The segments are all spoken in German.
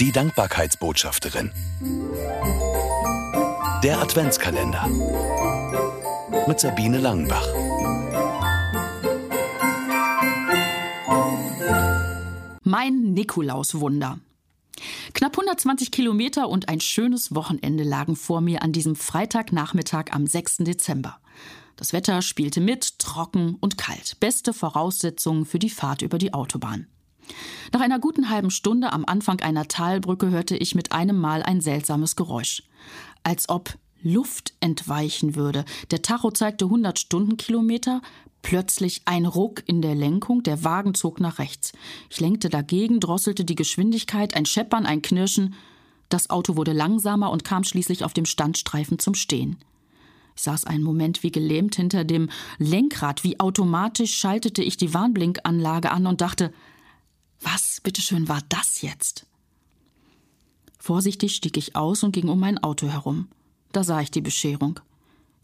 Die Dankbarkeitsbotschafterin. Der Adventskalender. Mit Sabine Langenbach. Mein Nikolauswunder. Knapp 120 Kilometer und ein schönes Wochenende lagen vor mir an diesem Freitagnachmittag am 6. Dezember. Das Wetter spielte mit, trocken und kalt. Beste Voraussetzungen für die Fahrt über die Autobahn. Nach einer guten halben Stunde am Anfang einer Talbrücke hörte ich mit einem Mal ein seltsames Geräusch. Als ob Luft entweichen würde. Der Tacho zeigte 100 Stundenkilometer. Plötzlich ein Ruck in der Lenkung, der Wagen zog nach rechts. Ich lenkte dagegen, drosselte die Geschwindigkeit, ein Scheppern, ein Knirschen. Das Auto wurde langsamer und kam schließlich auf dem Standstreifen zum Stehen. Ich saß einen Moment wie gelähmt hinter dem Lenkrad, wie automatisch schaltete ich die Warnblinkanlage an und dachte, was, bitteschön, war das jetzt? Vorsichtig stieg ich aus und ging um mein Auto herum. Da sah ich die Bescherung.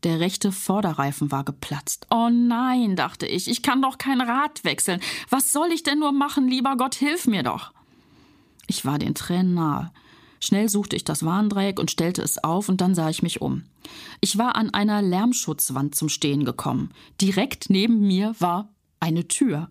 Der rechte Vorderreifen war geplatzt. Oh nein, dachte ich, ich kann doch kein Rad wechseln. Was soll ich denn nur machen, lieber Gott, hilf mir doch. Ich war den Tränen nahe. Schnell suchte ich das Warndreieck und stellte es auf, und dann sah ich mich um. Ich war an einer Lärmschutzwand zum Stehen gekommen. Direkt neben mir war eine Tür.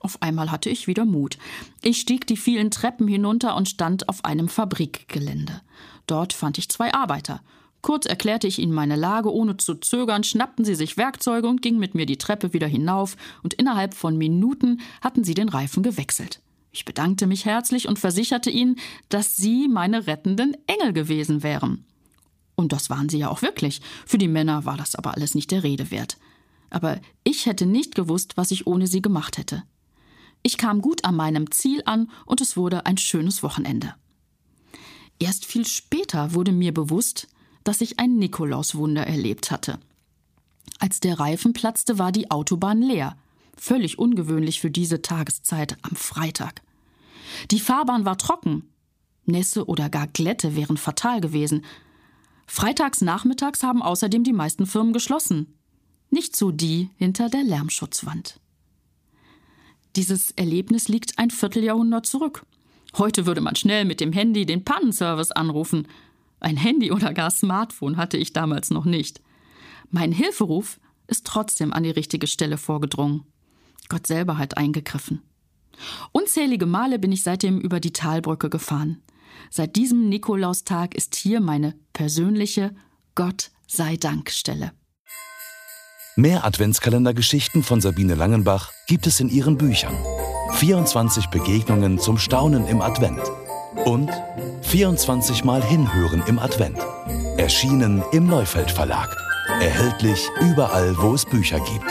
Auf einmal hatte ich wieder Mut. Ich stieg die vielen Treppen hinunter und stand auf einem Fabrikgelände. Dort fand ich zwei Arbeiter. Kurz erklärte ich ihnen meine Lage, ohne zu zögern, schnappten sie sich Werkzeuge und gingen mit mir die Treppe wieder hinauf, und innerhalb von Minuten hatten sie den Reifen gewechselt. Ich bedankte mich herzlich und versicherte ihnen, dass sie meine rettenden Engel gewesen wären. Und das waren sie ja auch wirklich. Für die Männer war das aber alles nicht der Rede wert. Aber ich hätte nicht gewusst, was ich ohne sie gemacht hätte. Ich kam gut an meinem Ziel an und es wurde ein schönes Wochenende. Erst viel später wurde mir bewusst, dass ich ein Nikolauswunder erlebt hatte. Als der Reifen platzte, war die Autobahn leer. Völlig ungewöhnlich für diese Tageszeit am Freitag. Die Fahrbahn war trocken. Nässe oder gar Glätte wären fatal gewesen. Freitags nachmittags haben außerdem die meisten Firmen geschlossen. Nicht so die hinter der Lärmschutzwand. Dieses Erlebnis liegt ein Vierteljahrhundert zurück. Heute würde man schnell mit dem Handy den Pannenservice anrufen. Ein Handy oder gar Smartphone hatte ich damals noch nicht. Mein Hilferuf ist trotzdem an die richtige Stelle vorgedrungen. Gott selber hat eingegriffen. Unzählige Male bin ich seitdem über die Talbrücke gefahren. Seit diesem Nikolaustag ist hier meine persönliche Gott sei Dank Stelle. Mehr Adventskalendergeschichten von Sabine Langenbach gibt es in ihren Büchern. 24 Begegnungen zum Staunen im Advent und 24 Mal Hinhören im Advent. Erschienen im Neufeld Verlag. Erhältlich überall, wo es Bücher gibt.